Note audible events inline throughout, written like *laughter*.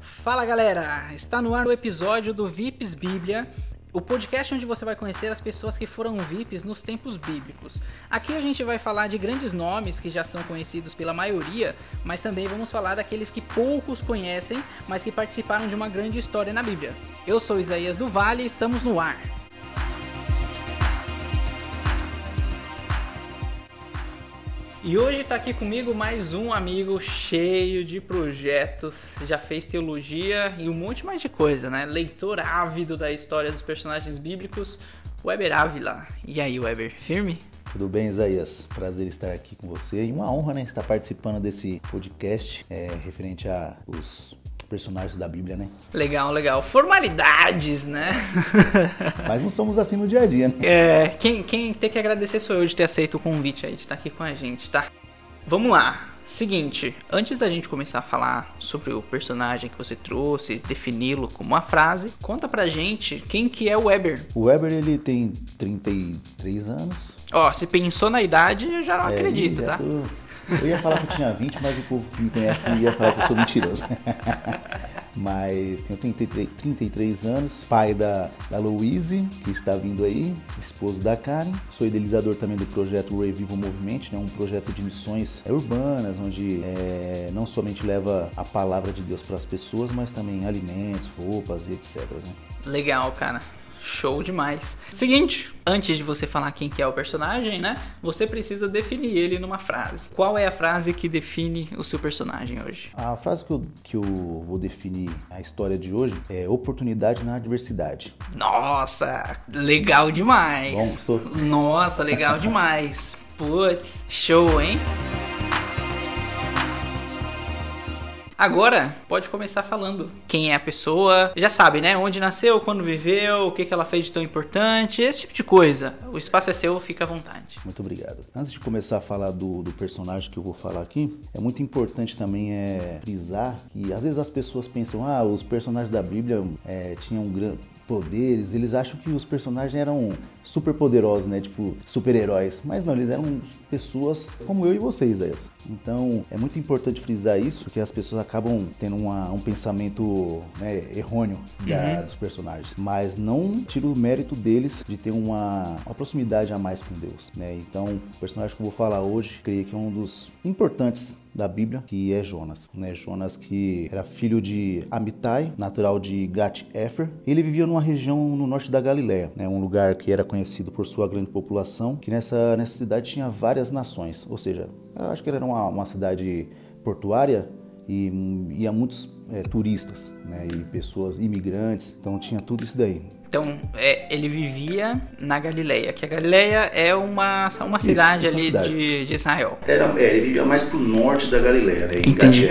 Fala galera, está no ar o episódio do VIPs Bíblia, o podcast onde você vai conhecer as pessoas que foram VIPs nos tempos bíblicos. Aqui a gente vai falar de grandes nomes que já são conhecidos pela maioria, mas também vamos falar daqueles que poucos conhecem, mas que participaram de uma grande história na Bíblia. Eu sou Isaías do Vale e estamos no ar. E hoje está aqui comigo mais um amigo cheio de projetos, já fez teologia e um monte mais de coisa, né? Leitor ávido da história dos personagens bíblicos, Weber Ávila. E aí, Weber, firme? Tudo bem, Isaías? Prazer estar aqui com você e uma honra, né, estar participando desse podcast é, referente a os personagens da Bíblia, né? Legal, legal. Formalidades, né? *laughs* Mas não somos assim no dia a dia, né? É, quem, quem tem que agradecer sou eu de ter aceito o convite aí, de estar aqui com a gente, tá? Vamos lá. Seguinte, antes da gente começar a falar sobre o personagem que você trouxe, defini-lo como uma frase, conta pra gente quem que é o Weber. O Weber, ele tem 33 anos. Ó, se pensou na idade, eu já não é, acredito, tá? Tô... Eu ia falar que eu tinha 20, mas o povo que me conhece ia falar que eu sou mentiroso. *laughs* mas tenho 33, 33 anos, pai da, da Louise, que está vindo aí, esposo da Karen. Sou idealizador também do projeto Revival Movement, né, um projeto de missões urbanas, onde é, não somente leva a palavra de Deus para as pessoas, mas também alimentos, roupas e etc. Né? Legal, cara. Show demais. Seguinte, antes de você falar quem que é o personagem, né? Você precisa definir ele numa frase. Qual é a frase que define o seu personagem hoje? A frase que eu, que eu vou definir a história de hoje é oportunidade na adversidade. Nossa, legal demais. Bom, estou... Nossa, legal demais. Putz, show, hein? Agora, pode começar falando quem é a pessoa. Já sabe, né? Onde nasceu, quando viveu, o que, que ela fez de tão importante, esse tipo de coisa. O espaço é seu, fica à vontade. Muito obrigado. Antes de começar a falar do, do personagem que eu vou falar aqui, é muito importante também é, frisar que às vezes as pessoas pensam, ah, os personagens da Bíblia é, tinham grande poderes, eles acham que os personagens eram super poderosos, né? Tipo, super-heróis. Mas não, eles eram pessoas como eu e vocês, aí. Então, é muito importante frisar isso, porque as pessoas acabam tendo uma, um pensamento né, errôneo da, uhum. dos personagens. Mas não tira o mérito deles de ter uma, uma proximidade a mais com Deus, né? Então, o personagem que eu vou falar hoje, creio que é um dos importantes da Bíblia, que é Jonas. Né? Jonas que era filho de Amitai, natural de Gat-Efer. Ele vivia numa região no norte da Galiléia, né? um lugar que era conhecido por sua grande população, que nessa, nessa cidade tinha várias nações, ou seja, acho que era uma, uma cidade portuária e ia muitos é, turistas né? e pessoas imigrantes, então tinha tudo isso daí. Então, é, ele vivia na Galileia, que a Galileia é uma, uma cidade Isso, ali cidade. De, de, Israel. Era, é, ele vivia mais pro norte da Galileia, né, em Entendi.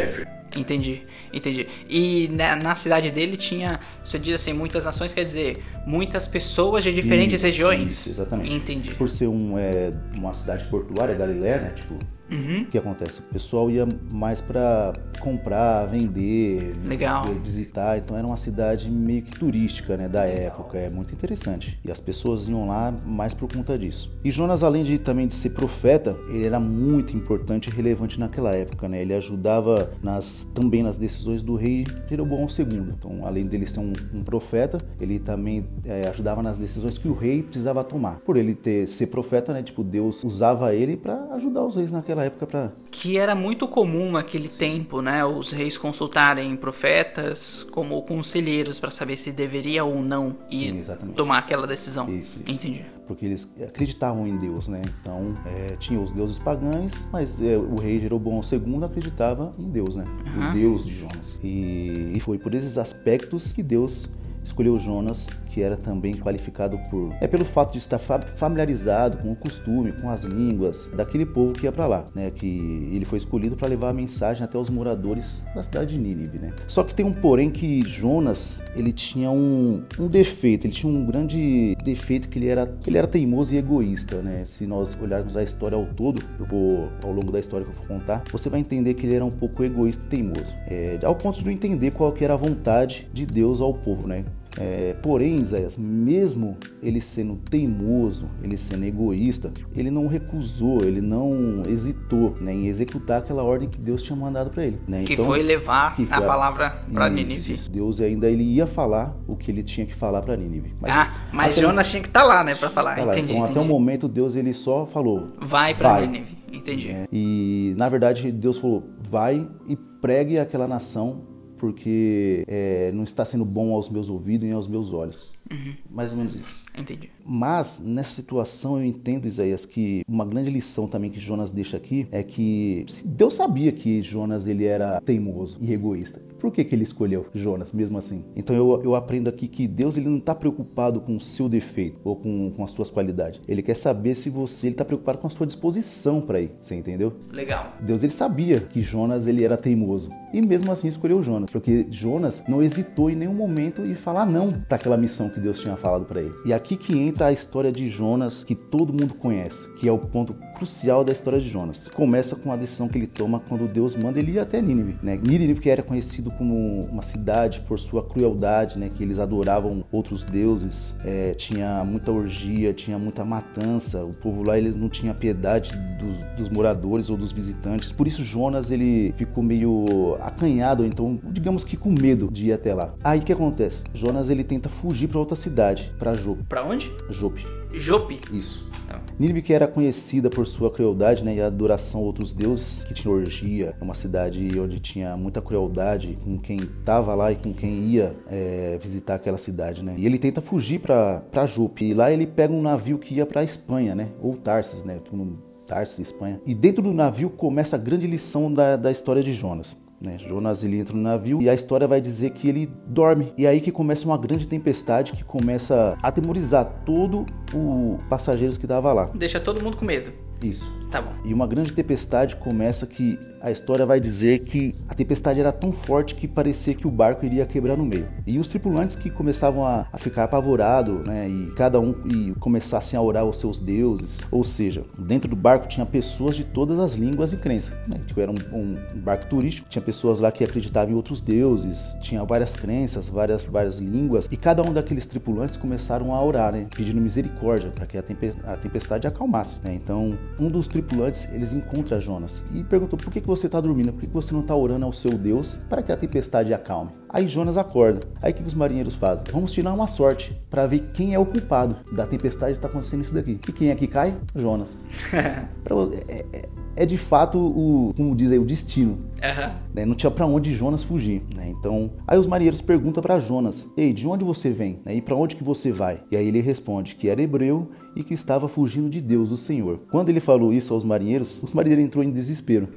Entendi, entendi. E na, na, cidade dele tinha, você diz assim, muitas nações, quer dizer, muitas pessoas de diferentes isso, regiões? Isso, exatamente. Entendi. Por ser um, é, uma cidade portuária, Galileia, né, tipo, Uhum. O que acontece? O pessoal ia mais para comprar, vender, Legal. visitar. Então era uma cidade meio que turística, né, da época. É muito interessante. E as pessoas iam lá mais por conta disso. E Jonas, além de também de ser profeta, ele era muito importante e relevante naquela época, né? Ele ajudava nas também nas decisões do rei Jeroboão II. Então, além dele ser um, um profeta, ele também é, ajudava nas decisões que o rei precisava tomar. Por ele ter ser profeta, né? Tipo, Deus usava ele para ajudar os reis naquela naquela época para que era muito comum naquele Sim. tempo, né, os reis consultarem profetas como conselheiros para saber se deveria ou não ir Sim, tomar aquela decisão. Isso, isso. Entendi. Porque eles acreditavam em Deus, né? Então é, tinha os deuses pagãos, mas é, o rei Jeroboão II acreditava em Deus, né? Uhum. O Deus de Jonas. E, e foi por esses aspectos que Deus escolheu Jonas, que era também qualificado por é pelo fato de estar familiarizado com o costume, com as línguas daquele povo que ia para lá, né? Que ele foi escolhido para levar a mensagem até os moradores da cidade de Nínive, né? Só que tem um porém que Jonas ele tinha um, um defeito, ele tinha um grande defeito que ele era ele era teimoso e egoísta, né? Se nós olharmos a história ao todo, eu vou ao longo da história que eu vou contar, você vai entender que ele era um pouco egoísta e teimoso, é, ao ponto de não entender qual que era a vontade de Deus ao povo, né? É, porém, Isaías, mesmo ele sendo teimoso, ele sendo egoísta, ele não recusou, ele não hesitou né, em executar aquela ordem que Deus tinha mandado para ele. Né? Que então, foi levar que foi a, a palavra para Nínive. Deus ainda ele ia falar o que ele tinha que falar para Nínive. Mas, ah, mas Jonas tinha que estar tá lá, né, para falar. Tá entendi, então, entendi. até o momento Deus ele só falou: vai para Nínive. Entendi. É, e na verdade Deus falou: vai e pregue aquela nação porque é, não está sendo bom aos meus ouvidos e aos meus olhos. Uhum. Mais ou menos isso. Entendi. Mas nessa situação eu entendo, Isaías, que uma grande lição também que Jonas deixa aqui é que Deus sabia que Jonas ele era teimoso e egoísta. Por que, que ele escolheu Jonas mesmo assim? Então eu, eu aprendo aqui que Deus ele não está preocupado com o seu defeito ou com, com as suas qualidades. Ele quer saber se você está preocupado com a sua disposição para ir. Você entendeu? Legal. Deus ele sabia que Jonas ele era teimoso e mesmo assim escolheu Jonas, porque Jonas não hesitou em nenhum momento em falar não para aquela missão que Deus tinha falado para ele. E aqui que entra a história de Jonas que todo mundo conhece, que é o ponto crucial da história de Jonas. Começa com a decisão que ele toma quando Deus manda ele ir até Nínive, né? Nínive que era conhecido conhecido como uma cidade por sua crueldade, né? Que eles adoravam outros deuses, é, tinha muita orgia, tinha muita matança. O povo lá eles não tinha piedade dos, dos moradores ou dos visitantes. Por isso Jonas ele ficou meio acanhado, então digamos que com medo de ir até lá. Aí o que acontece? Jonas ele tenta fugir para outra cidade, para Jope. Para onde? Jope. Jope. Isso. Nínive que era conhecida por sua crueldade né, e adoração a outros deuses, que tinha orgia, é uma cidade onde tinha muita crueldade com quem estava lá e com quem ia é, visitar aquela cidade. Né? E ele tenta fugir para Jupe, e lá ele pega um navio que ia para Espanha, né? ou Tarsis, né? Tarsis, Espanha. E dentro do navio começa a grande lição da, da história de Jonas. Né? Jonas ele entra no navio e a história vai dizer que ele dorme. E aí que começa uma grande tempestade que começa a atemorizar todo o passageiros que tava lá. Deixa todo mundo com medo. Isso. Tá bom. E uma grande tempestade começa que a história vai dizer que a tempestade era tão forte que parecia que o barco iria quebrar no meio. E os tripulantes que começavam a, a ficar apavorados, né, e cada um e começassem a orar aos seus deuses. Ou seja, dentro do barco tinha pessoas de todas as línguas e crenças. Né? Tipo, era um, um, barco turístico, tinha pessoas lá que acreditavam em outros deuses, tinha várias crenças, várias, várias línguas. E cada um daqueles tripulantes começaram a orar, né, pedindo misericórdia para que a tempestade acalmasse. Né? Então, um dos tripulantes, eles encontram Jonas e perguntou por que, que você está dormindo, por que, que você não está orando ao seu Deus para que a tempestade acalme. Aí Jonas acorda. Aí o que, os marinheiros fazem? Vamos tirar uma sorte para ver quem é o culpado da tempestade que está acontecendo isso daqui. E quem é que cai? Jonas. *laughs* é, é, é de fato o, como diz aí, o destino. Uhum. Né? Não tinha para onde Jonas fugir. Né? Então, aí os marinheiros perguntam para Jonas: Ei, de onde você vem? Né? E para onde que você vai? E aí ele responde que era hebreu e que estava fugindo de Deus, o Senhor. Quando ele falou isso aos marinheiros, os marinheiros entrou em desespero.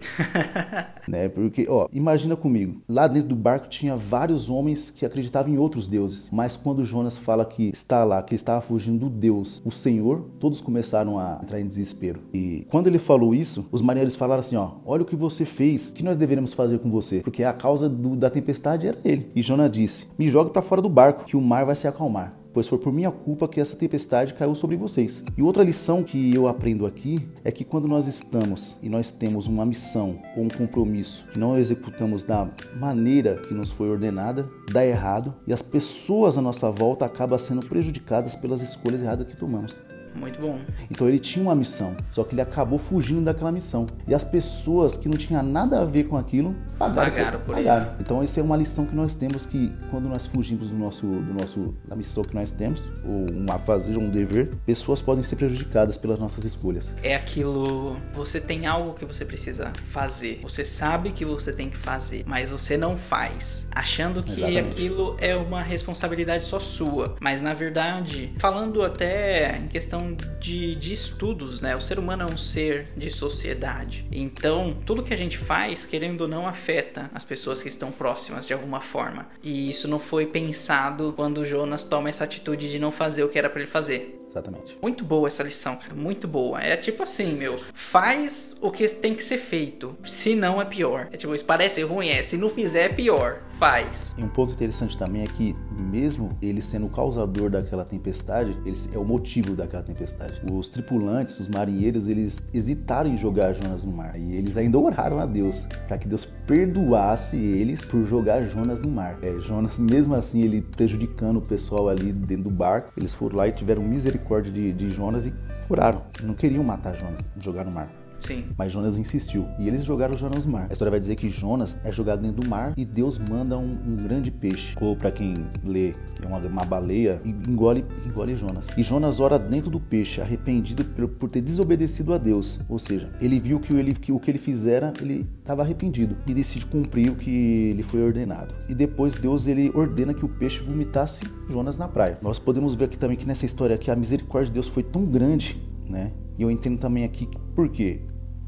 *laughs* né? Porque, ó, imagina comigo, lá dentro do barco tinha vários homens que acreditavam em outros deuses, mas quando Jonas fala que está lá, que estava fugindo do Deus, o Senhor, todos começaram a entrar em desespero. E quando ele falou isso, os marinheiros falaram assim, ó, olha o que você fez, que nós deveríamos fazer com você? Porque a causa do, da tempestade era ele. E Jonas disse, me jogue para fora do barco, que o mar vai se acalmar pois foi por minha culpa que essa tempestade caiu sobre vocês. E outra lição que eu aprendo aqui é que quando nós estamos e nós temos uma missão ou um compromisso que não executamos da maneira que nos foi ordenada, dá errado e as pessoas à nossa volta acabam sendo prejudicadas pelas escolhas erradas que tomamos. Muito bom. Então ele tinha uma missão, só que ele acabou fugindo daquela missão. E as pessoas que não tinham nada a ver com aquilo pagaram, pagaram por, pagaram. Então essa é uma lição que nós temos que quando nós fugimos do nosso, do nosso da missão que nós temos, ou um a fazer, um dever, pessoas podem ser prejudicadas pelas nossas escolhas. É aquilo, você tem algo que você precisa fazer. Você sabe que você tem que fazer, mas você não faz, achando que Exatamente. aquilo é uma responsabilidade só sua. Mas na verdade, falando até em questão questão de, de estudos, né? O ser humano é um ser de sociedade. Então, tudo que a gente faz, querendo ou não, afeta as pessoas que estão próximas de alguma forma. E isso não foi pensado quando o Jonas toma essa atitude de não fazer o que era para ele fazer. Exatamente. Muito boa essa lição, cara. Muito boa. É tipo assim, meu. Faz o que tem que ser feito. Se não, é pior. É tipo, isso parece ruim, é. Se não fizer, é pior. Faz. E um ponto interessante também é que, mesmo ele sendo o causador daquela tempestade, ele é o motivo daquela tempestade. Os tripulantes, os marinheiros, eles hesitaram em jogar Jonas no mar. E eles ainda oraram a Deus para que Deus perdoasse eles por jogar Jonas no mar. É, Jonas, mesmo assim, ele prejudicando o pessoal ali dentro do barco, eles foram lá e tiveram misericórdia de, de Jonas e oraram. Não queriam matar Jonas, jogar no mar. Sim. Mas Jonas insistiu. E eles jogaram Jonas no mar. A história vai dizer que Jonas é jogado dentro do mar e Deus manda um, um grande peixe. Ou para quem lê, que é uma, uma, baleia, e engole, engole Jonas. E Jonas ora dentro do peixe, arrependido por, por ter desobedecido a Deus. Ou seja, ele viu que, ele, que o que ele fizera, ele estava arrependido e decide cumprir o que lhe foi ordenado. E depois Deus ele ordena que o peixe vomitasse Jonas na praia. Nós podemos ver aqui também que nessa história que a misericórdia de Deus foi tão grande, né? E eu entendo também aqui por quê?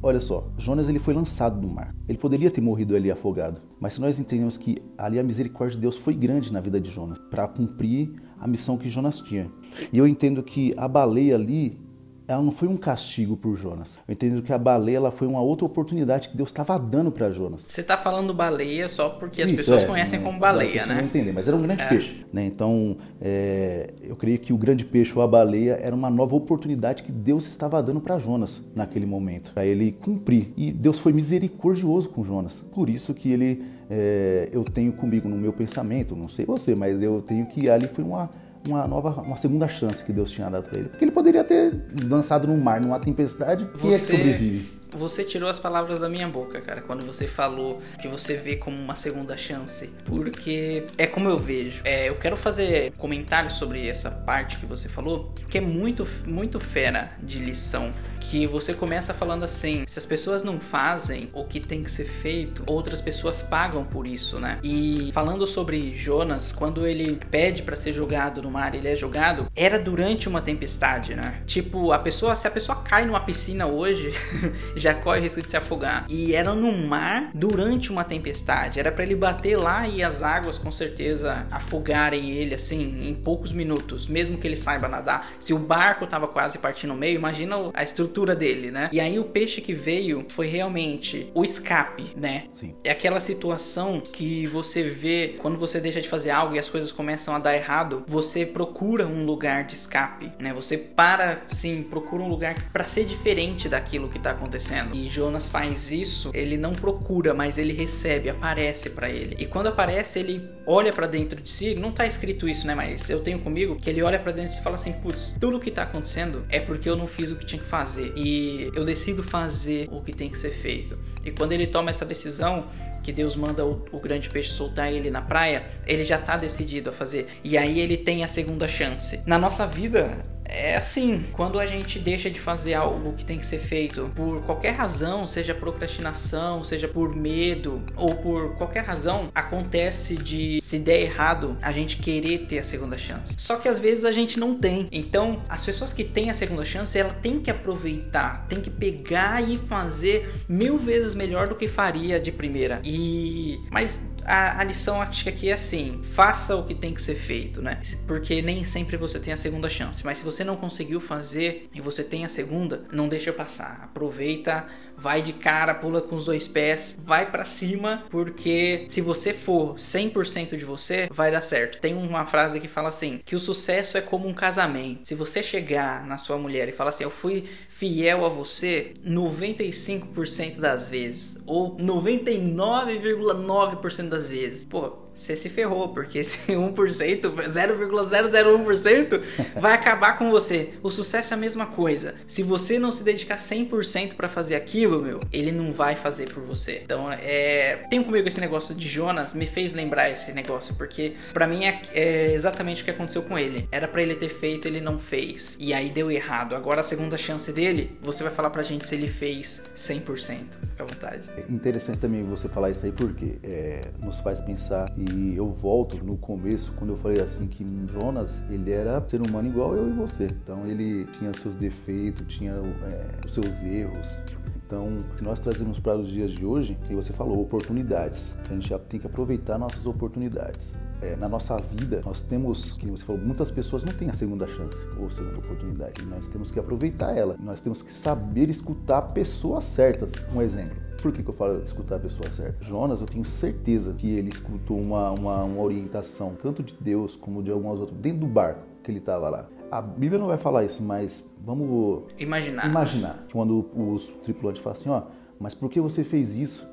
Olha só, Jonas ele foi lançado no mar. Ele poderia ter morrido ali afogado, mas se nós entendemos que ali a misericórdia de Deus foi grande na vida de Jonas para cumprir a missão que Jonas tinha. E eu entendo que a baleia ali ela não foi um castigo por Jonas. Eu entendo que a baleia ela foi uma outra oportunidade que Deus estava dando para Jonas. Você está falando baleia só porque as Isso, pessoas é, conhecem como baleia, né? Não entender, mas era um grande é. peixe, né? Então, é, eu creio que o grande peixe ou a baleia era uma nova oportunidade que Deus estava dando para Jonas naquele momento, para ele cumprir. E Deus foi misericordioso com Jonas. Por isso que ele, é, eu tenho comigo no meu pensamento, não sei você, mas eu tenho que ali foi uma uma nova, uma segunda chance que Deus tinha dado para ele. Porque ele poderia ter lançado no mar, numa tempestade, quem é que sobrevive? Você tirou as palavras da minha boca, cara, quando você falou que você vê como uma segunda chance. Porque é como eu vejo. É, eu quero fazer comentários sobre essa parte que você falou, que é muito, muito fera de lição. Que você começa falando assim: se as pessoas não fazem o que tem que ser feito, outras pessoas pagam por isso, né? E falando sobre Jonas, quando ele pede para ser jogado no mar, ele é jogado, era durante uma tempestade, né? Tipo, a pessoa, se a pessoa cai numa piscina hoje, *laughs* já corre o risco de se afogar. E era no mar durante uma tempestade. Era para ele bater lá e as águas com certeza afogarem ele assim em poucos minutos, mesmo que ele saiba nadar. Se o barco tava quase partindo no meio, imagina a estrutura dele, né? E aí o peixe que veio foi realmente o escape, né? Sim. É aquela situação que você vê quando você deixa de fazer algo e as coisas começam a dar errado, você procura um lugar de escape, né? Você para, sim, procura um lugar para ser diferente daquilo que tá acontecendo acontecendo. E Jonas faz isso, ele não procura, mas ele recebe, aparece para ele. E quando aparece, ele olha para dentro de si, não tá escrito isso, né, mas eu tenho comigo que ele olha para dentro e fala assim: "Putz, tudo que tá acontecendo é porque eu não fiz o que tinha que fazer e eu decido fazer o que tem que ser feito". E quando ele toma essa decisão, que Deus manda o, o, grande peixe soltar ele na praia, ele já tá decidido a fazer. E aí ele tem a segunda chance. Na nossa vida, é assim, quando a gente deixa de fazer algo que tem que ser feito por qualquer razão, seja procrastinação, seja por medo ou por qualquer razão, acontece de se der errado, a gente querer ter a segunda chance. Só que às vezes a gente não tem. Então, as pessoas que têm a segunda chance, ela tem que aproveitar, tem que pegar e fazer mil vezes melhor do que faria de primeira. E mas a, a lição acho que aqui é assim: faça o que tem que ser feito, né? Porque nem sempre você tem a segunda chance. Mas se você não conseguiu fazer e você tem a segunda, não deixa passar. Aproveita, vai de cara, pula com os dois pés, vai para cima, porque se você for 100% de você, vai dar certo. Tem uma frase que fala assim: que o sucesso é como um casamento. Se você chegar na sua mulher e falar assim: "Eu fui fiel a você 95% das vezes ou 99,9% das vezes". Pô, você se ferrou, porque esse *laughs* 1%, 0,001% vai acabar com você. O sucesso é a mesma coisa. Se você não se dedicar 100% para fazer aquilo, meu, ele não vai fazer por você. Então, é, tenho comigo esse negócio de Jonas, me fez lembrar esse negócio, porque para mim é, é, exatamente o que aconteceu com ele. Era para ele ter feito, ele não fez. E aí deu errado. Agora a segunda chance dele, você vai falar pra gente se ele fez 100%. Fica à vontade. É interessante também você falar isso aí, porque é, nos faz pensar e eu volto no começo, quando eu falei assim que Jonas, ele era ser humano igual eu e você. Então ele tinha seus defeitos, tinha é, os seus erros. Então, se nós trazemos para os dias de hoje, que você falou, oportunidades. A gente já tem que aproveitar nossas oportunidades. É, na nossa vida, nós temos, que você falou, muitas pessoas não têm a segunda chance ou segunda oportunidade. E nós temos que aproveitar ela. Nós temos que saber escutar pessoas certas. Um exemplo. Por que, que eu falo escutar a pessoa certa? Jonas, eu tenho certeza que ele escutou uma, uma, uma orientação, tanto de Deus como de algumas outras, dentro do barco que ele estava lá. A Bíblia não vai falar isso, mas vamos imaginar. Imaginar. Quando os tripulantes falam assim, ó, mas por que você fez isso?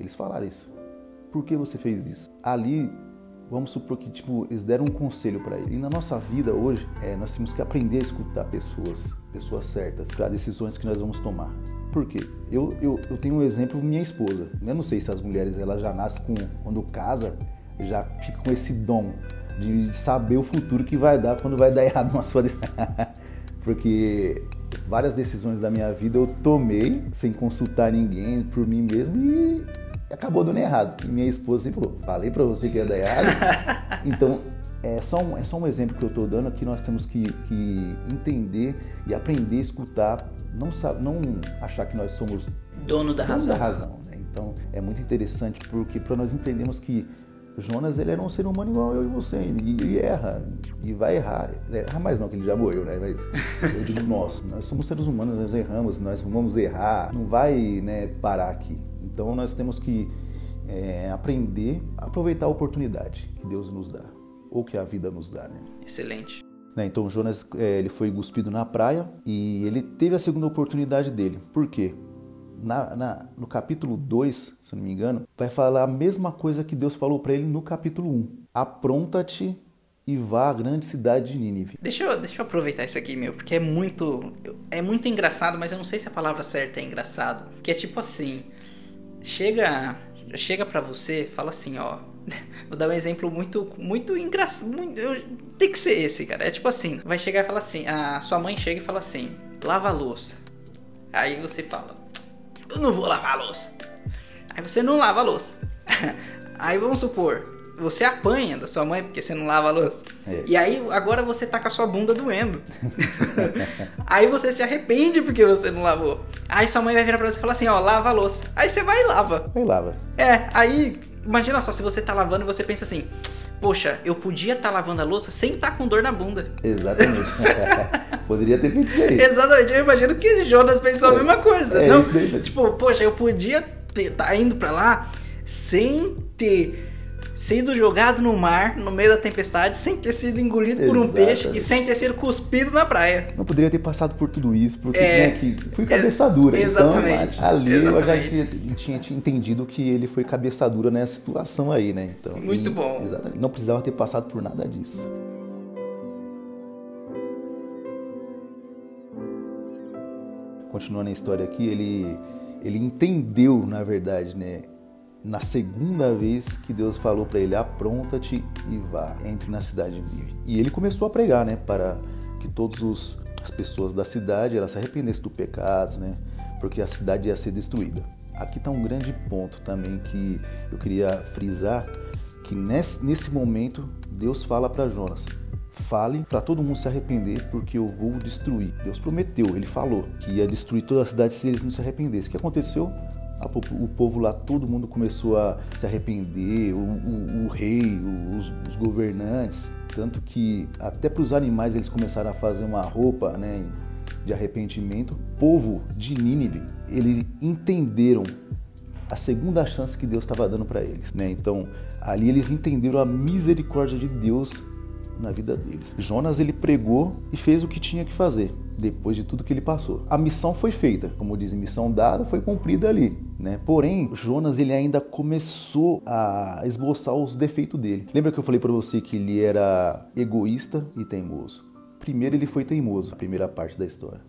Eles falaram isso. Por que você fez isso? Ali vamos supor que tipo eles deram um conselho para ele. E na nossa vida hoje, é, nós temos que aprender a escutar pessoas, pessoas certas, para decisões que nós vamos tomar. Por quê? Eu, eu, eu tenho um exemplo minha esposa. Eu não sei se as mulheres elas já nascem com quando casa já fica com esse dom de saber o futuro que vai dar quando vai dar *laughs* errado na sua *laughs* porque várias decisões da minha vida eu tomei sem consultar ninguém por mim mesmo e acabou dando errado. E minha esposa sempre falou: falei para você que ia dar errado. *laughs* então, é só, um, é só um exemplo que eu estou dando que nós temos que, que entender e aprender a escutar, não, não achar que nós somos dono da razão. Da razão né? Então, é muito interessante porque para nós entendermos que Jonas ele era um ser humano igual eu e você, e, e erra, e vai errar. Erra mais não, que ele já morreu, né? Mas eu digo nós, nós somos seres humanos, nós erramos, nós vamos errar, não vai né, parar aqui. Então nós temos que é, aprender a aproveitar a oportunidade que Deus nos dá, ou que a vida nos dá, né? Excelente. Né, então Jonas é, ele foi cuspido na praia e ele teve a segunda oportunidade dele. Por quê? na, na, no capítulo 2, se não me engano, vai falar a mesma coisa que Deus falou para ele no capítulo 1. Apronta-te e vá à grande cidade de Nínive. Deixa eu, deixa eu aproveitar isso aqui, meu, porque é muito é muito engraçado, mas eu não sei se a palavra certa é engraçado. Que é tipo assim, chega chega para você, fala assim, ó, *laughs* Vou dar um exemplo muito, muito engraçado. Tem que ser esse, cara. É tipo assim: vai chegar e falar assim. A sua mãe chega e fala assim: lava a louça. Aí você fala: eu não vou lavar a louça. Aí você não lava a louça. *laughs* Aí vamos supor, você apanha da sua mãe porque você não lava a louça. É. E aí agora você tá com a sua bunda doendo. *laughs* aí você se arrepende porque você não lavou. Aí sua mãe vai virar pra você e falar assim, ó, lava a louça. Aí você vai e lava. Vai e lava. É, aí imagina só, se você tá lavando e você pensa assim, poxa, eu podia estar tá lavando a louça sem estar tá com dor na bunda. Exatamente. *laughs* Poderia ter feito isso aí. Exatamente, eu imagino que Jonas pensou é, a mesma coisa. É, não? Isso daí, tipo, poxa, eu podia estar tá indo para lá sem ter sido jogado no mar no meio da tempestade, sem ter sido engolido por um peixe e sem ter sido cuspido na praia. Não poderia ter passado por tudo isso, porque é, né, que fui cabeçadura. Então, exatamente. Então, ali exatamente. eu já tinha, tinha, entendido que ele foi cabeçadura nessa situação aí, né? Então, Muito e, bom. Exatamente. Não precisava ter passado por nada disso. Continuando a história aqui, ele, ele entendeu, na verdade, né? Na segunda vez que Deus falou para ele: apronta-te e vá, entre na cidade de Nínive. E ele começou a pregar, né, para que todas as pessoas da cidade elas se arrependessem do pecado, né, porque a cidade ia ser destruída. Aqui está um grande ponto também que eu queria frisar, que nesse, nesse momento Deus fala para Jonas: fale para todo mundo se arrepender, porque eu vou destruir. Deus prometeu, ele falou que ia destruir toda a cidade se eles não se arrependessem. O que aconteceu? O povo lá, todo mundo começou a se arrepender, o, o, o rei, os, os, governantes, tanto que até para os animais eles começaram a fazer uma roupa né, de arrependimento. O povo de Nínive, eles entenderam a segunda chance que Deus estava dando para eles. Né? Então, ali eles entenderam a misericórdia de Deus na vida deles. Jonas ele pregou e fez o que tinha que fazer depois de tudo que ele passou. A missão foi feita, como dizem, missão dada foi cumprida ali, né? Porém, Jonas ele ainda começou a esboçar os defeitos dele. Lembra que eu falei para você que ele era egoísta e teimoso? Primeiro ele foi teimoso, a primeira parte da história.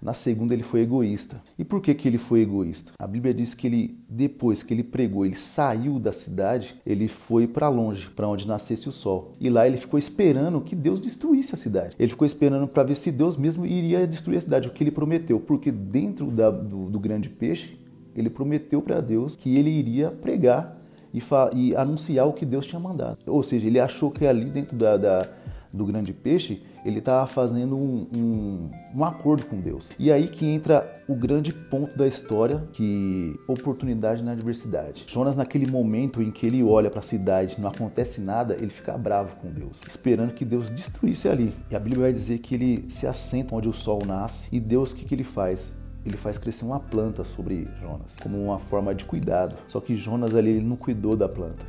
Na segunda, ele foi egoísta. E por que, que ele foi egoísta? A Bíblia diz que ele, depois que ele pregou, ele saiu da cidade, ele foi para longe, para onde nascesse o sol. E lá ele ficou esperando que Deus destruísse a cidade. Ele ficou esperando para ver se Deus mesmo iria destruir a cidade, o que ele prometeu. Porque dentro da, do, do grande peixe, ele prometeu para Deus que ele iria pregar e, e, anunciar o que Deus tinha mandado. Ou seja, ele achou que ali dentro da, da do grande peixe, ele estava fazendo um, um, um, acordo com Deus. E aí que entra o grande ponto da história, que oportunidade na adversidade. Jonas, naquele momento em que ele olha para a cidade, não acontece nada, ele fica bravo com Deus, esperando que Deus destruísse ali. E a Bíblia vai dizer que ele se assenta onde o sol nasce, e Deus o que, que ele faz? ele faz crescer uma planta sobre Jonas, como uma forma de cuidado. Só que Jonas ali ele não cuidou da planta.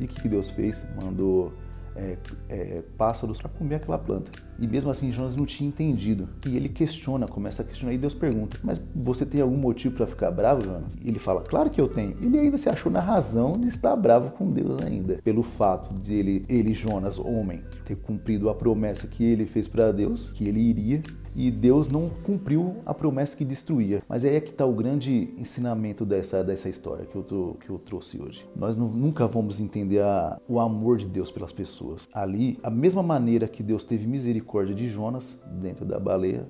E o que Deus fez? Mandou é, é, pássaros para comer aquela planta. E mesmo assim Jonas não tinha entendido. E ele questiona, começa a questionar e Deus pergunta: Mas você tem algum motivo para ficar bravo, Jonas? E ele fala: Claro que eu tenho. Ele ainda se achou na razão de estar bravo com Deus ainda, pelo fato de ele, ele Jonas, homem, ter cumprido a promessa que ele fez para Deus, que ele iria e Deus não cumpriu a promessa que destruía. Mas aí é que está o grande ensinamento dessa, dessa história que eu, tô, que eu trouxe hoje. Nós não, nunca vamos entender a, o amor de Deus pelas pessoas. Ali, a mesma maneira que Deus teve misericórdia de Jonas dentro da baleia,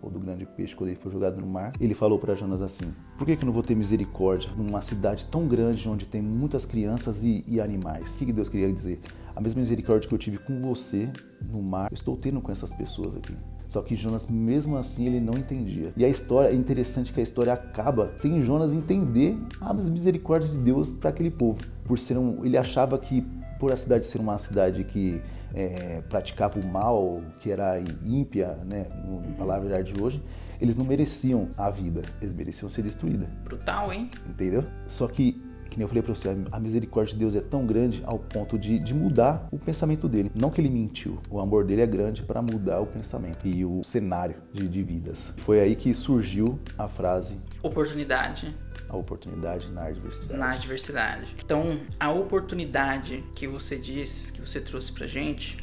ou do grande peixe quando ele foi jogado no mar, ele falou para Jonas assim: Por que, que eu não vou ter misericórdia numa cidade tão grande onde tem muitas crianças e, e animais? O que, que Deus queria dizer? A mesma misericórdia que eu tive com você no mar, eu estou tendo com essas pessoas aqui. Só que Jonas, mesmo assim, ele não entendia. E a história, é interessante que a história acaba sem Jonas entender as misericórdias de Deus para aquele povo. Por ser um, ele achava que por a cidade ser uma cidade que é, praticava o mal, que era ímpia, né, na palavra de hoje, eles não mereciam a vida, eles mereciam ser destruídos. Brutal, hein? Entendeu? Só que que nem eu falei para você, a misericórdia de Deus é tão grande ao ponto de, de mudar o pensamento dele. Não que ele mentiu, o amor dele é grande para mudar o pensamento e o cenário de, de vidas. Foi aí que surgiu a frase oportunidade a oportunidade na adversidade. Na adversidade. Então, a oportunidade que você diz, que você trouxe pra gente,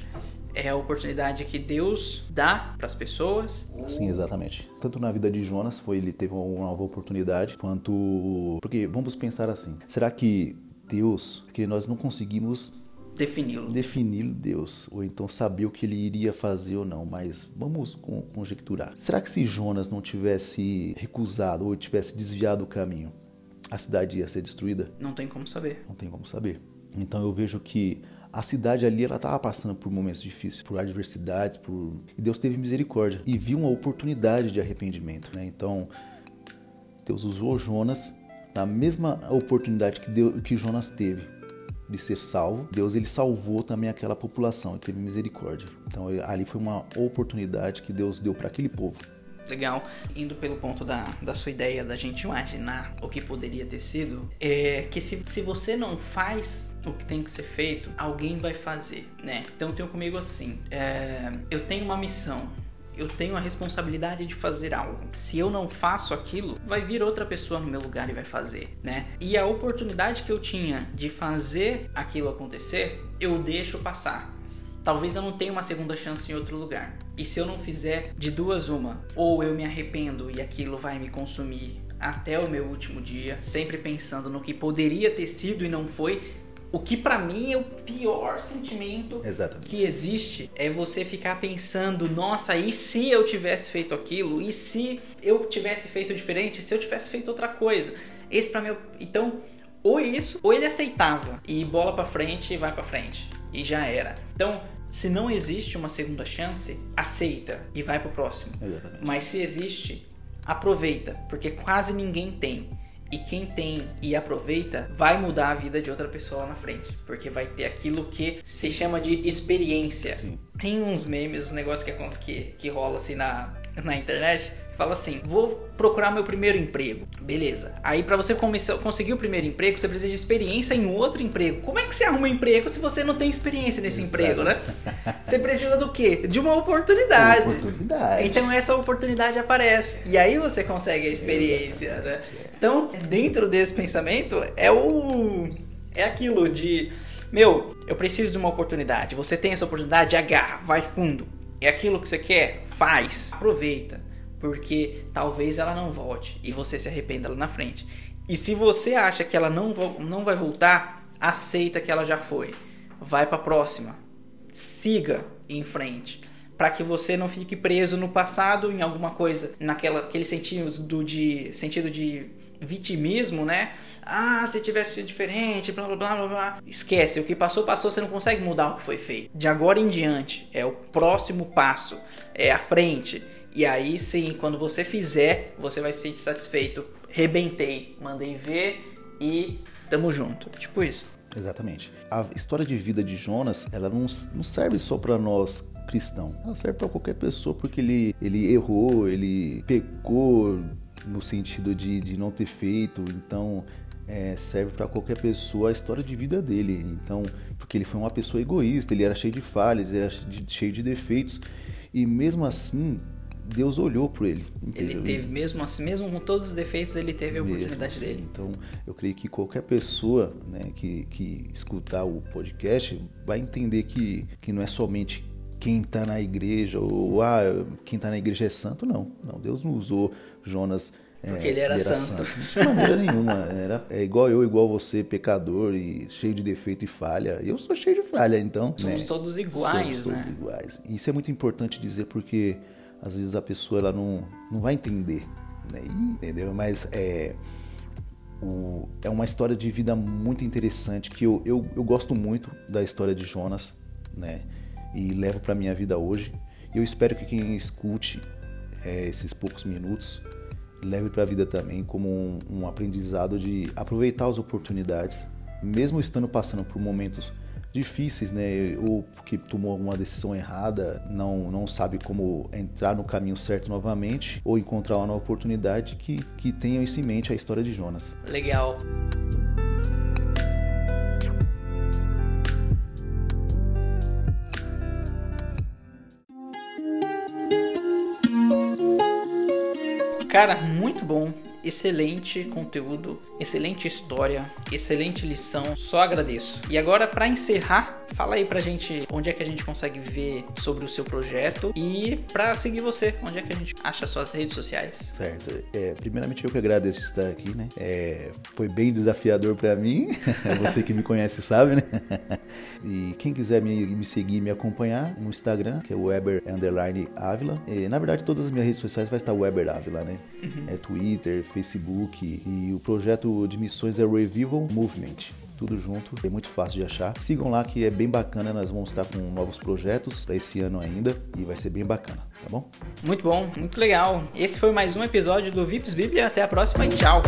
é a oportunidade que Deus dá para as pessoas. Sim, exatamente. Tanto na vida de Jonas foi ele teve uma nova oportunidade, quanto porque vamos pensar assim: será que Deus, que nós não conseguimos defini-lo. Definir Deus, ou então saber o que ele iria fazer ou não, mas vamos conjecturar. Será que se Jonas não tivesse recusado ou tivesse desviado o caminho, a cidade ia ser destruída? Não tem como saber. Não tem como saber. Então eu vejo que a cidade ali ela estava passando por momentos difíceis, por adversidades, por e Deus teve misericórdia e viu uma oportunidade de arrependimento, né? Então Deus usou Jonas na mesma oportunidade que, Deus, que Jonas teve de ser salvo, Deus ele salvou também aquela população e teve misericórdia. Então ali foi uma oportunidade que Deus deu para aquele povo legal, indo pelo ponto da, da sua ideia da gente imaginar o que poderia ter sido, é que se, se você não faz o que tem que ser feito, alguém vai fazer, né? Então tenho comigo assim, é, eu tenho uma missão, eu tenho a responsabilidade de fazer algo. Se eu não faço aquilo, vai vir outra pessoa no meu lugar e vai fazer, né? E a oportunidade que eu tinha de fazer aquilo acontecer, eu deixo passar talvez eu não tenha uma segunda chance em outro lugar. E se eu não fizer de duas uma, ou eu me arrependo e aquilo vai me consumir até o meu último dia, sempre pensando no que poderia ter sido e não foi, o que para mim é o pior sentimento Exatamente. que existe é você ficar pensando, nossa, e se eu tivesse feito aquilo? E se eu tivesse feito diferente? Se eu tivesse feito outra coisa? Esse para mim, é então, ou isso, ou ele aceitava e bola para frente e vai para frente e já era. Então, se não existe uma segunda chance, aceita e vai pro próximo. Exatamente. Mas se existe, aproveita, porque quase ninguém tem. E quem tem e aproveita vai mudar a vida de outra pessoa lá na frente, porque vai ter aquilo que se chama de experiência. Sim. Tem uns memes, uns negócios que, que, que rola assim na, na internet, fala assim: vou procurar meu primeiro emprego. Beleza. Aí para você começar, conseguir o primeiro emprego, você precisa de experiência em outro emprego. Como é que você arruma um emprego se você não tem experiência nesse Exato. emprego, né? *laughs* Você precisa do quê? De uma oportunidade. Uma oportunidade. Então essa oportunidade aparece. E aí você consegue a experiência? Exatamente. né? Então, dentro desse pensamento é o é aquilo de meu, eu preciso de uma oportunidade. Você tem essa oportunidade, agarra, vai fundo. É aquilo que você quer? Faz. Aproveita porque talvez ela não volte e você se arrependa lá na frente. E se você acha que ela não, não vai voltar, aceita que ela já foi. Vai para a próxima. Siga em frente. para que você não fique preso no passado em alguma coisa, naquela aquele sentido do de sentido de vitimismo, né? Ah, se tivesse sido diferente, blá blá blá blá. Esquece, o que passou, passou, você não consegue mudar o que foi feito. De agora em diante, é o próximo passo, é a frente. E aí sim, quando você fizer, você vai se sentir satisfeito. Rebentei, mandei ver e tamo junto. Tipo isso. Exatamente. A história de vida de Jonas, ela não, não serve só para nós cristãos. Ela serve para qualquer pessoa porque ele, ele errou, ele pecou no sentido de, de não ter feito. Então, é, serve para qualquer pessoa a história de vida dele. Então, porque ele foi uma pessoa egoísta, ele era cheio de falhas, ele era cheio de defeitos. E mesmo assim, Deus olhou para ele. Entendeu? Ele teve, mesmo assim, mesmo com todos os defeitos, ele teve a oportunidade assim, dele. Então, eu creio que qualquer pessoa né, que, que escutar o podcast vai entender que, que não é somente quem está na igreja ou ah, quem está na igreja é santo, não. Não, Deus não usou Jonas porque é, ele, era, era santo. santo. De maneira nenhuma. Era, é igual eu, igual você, pecador e cheio de defeito e falha. Eu sou cheio de falha, então. Somos né? todos iguais, Somos todos né? iguais. Isso é muito importante dizer porque às vezes a pessoa ela não, não vai entender, né? entendeu? Mas é, o, é uma história de vida muito interessante que eu, eu, eu gosto muito da história de Jonas, né? E levo para minha vida hoje. Eu espero que quem escute é, esses poucos minutos leve para a vida também como um, um aprendizado de aproveitar as oportunidades, mesmo estando passando por momentos difíceis, né? Ou porque tomou alguma decisão errada, não, não sabe como entrar no caminho certo novamente, ou encontrar uma nova oportunidade que, que tenham isso em mente a história de Jonas. Legal. Cara, muito bom excelente conteúdo, excelente história, excelente lição. Só agradeço. E agora para encerrar, fala aí pra gente onde é que a gente consegue ver sobre o seu projeto e para seguir você, onde é que a gente acha suas redes sociais. Certo. É, primeiramente eu que agradeço estar aqui, né? É, foi bem desafiador para mim. *laughs* você que me conhece sabe, né? *laughs* e quem quiser me, me seguir, me acompanhar no Instagram, que é o Weber Underline Ávila. E, na verdade, todas as minhas redes sociais vai estar Weber Ávila, né? Uhum. É Twitter, Facebook e o projeto de missões é Revival Movement tudo junto, é muito fácil de achar. Sigam lá que é bem bacana, nós vamos estar com novos projetos para esse ano ainda e vai ser bem bacana, tá bom? Muito bom, muito legal. Esse foi mais um episódio do Vips Bíblia, até a próxima e tchau.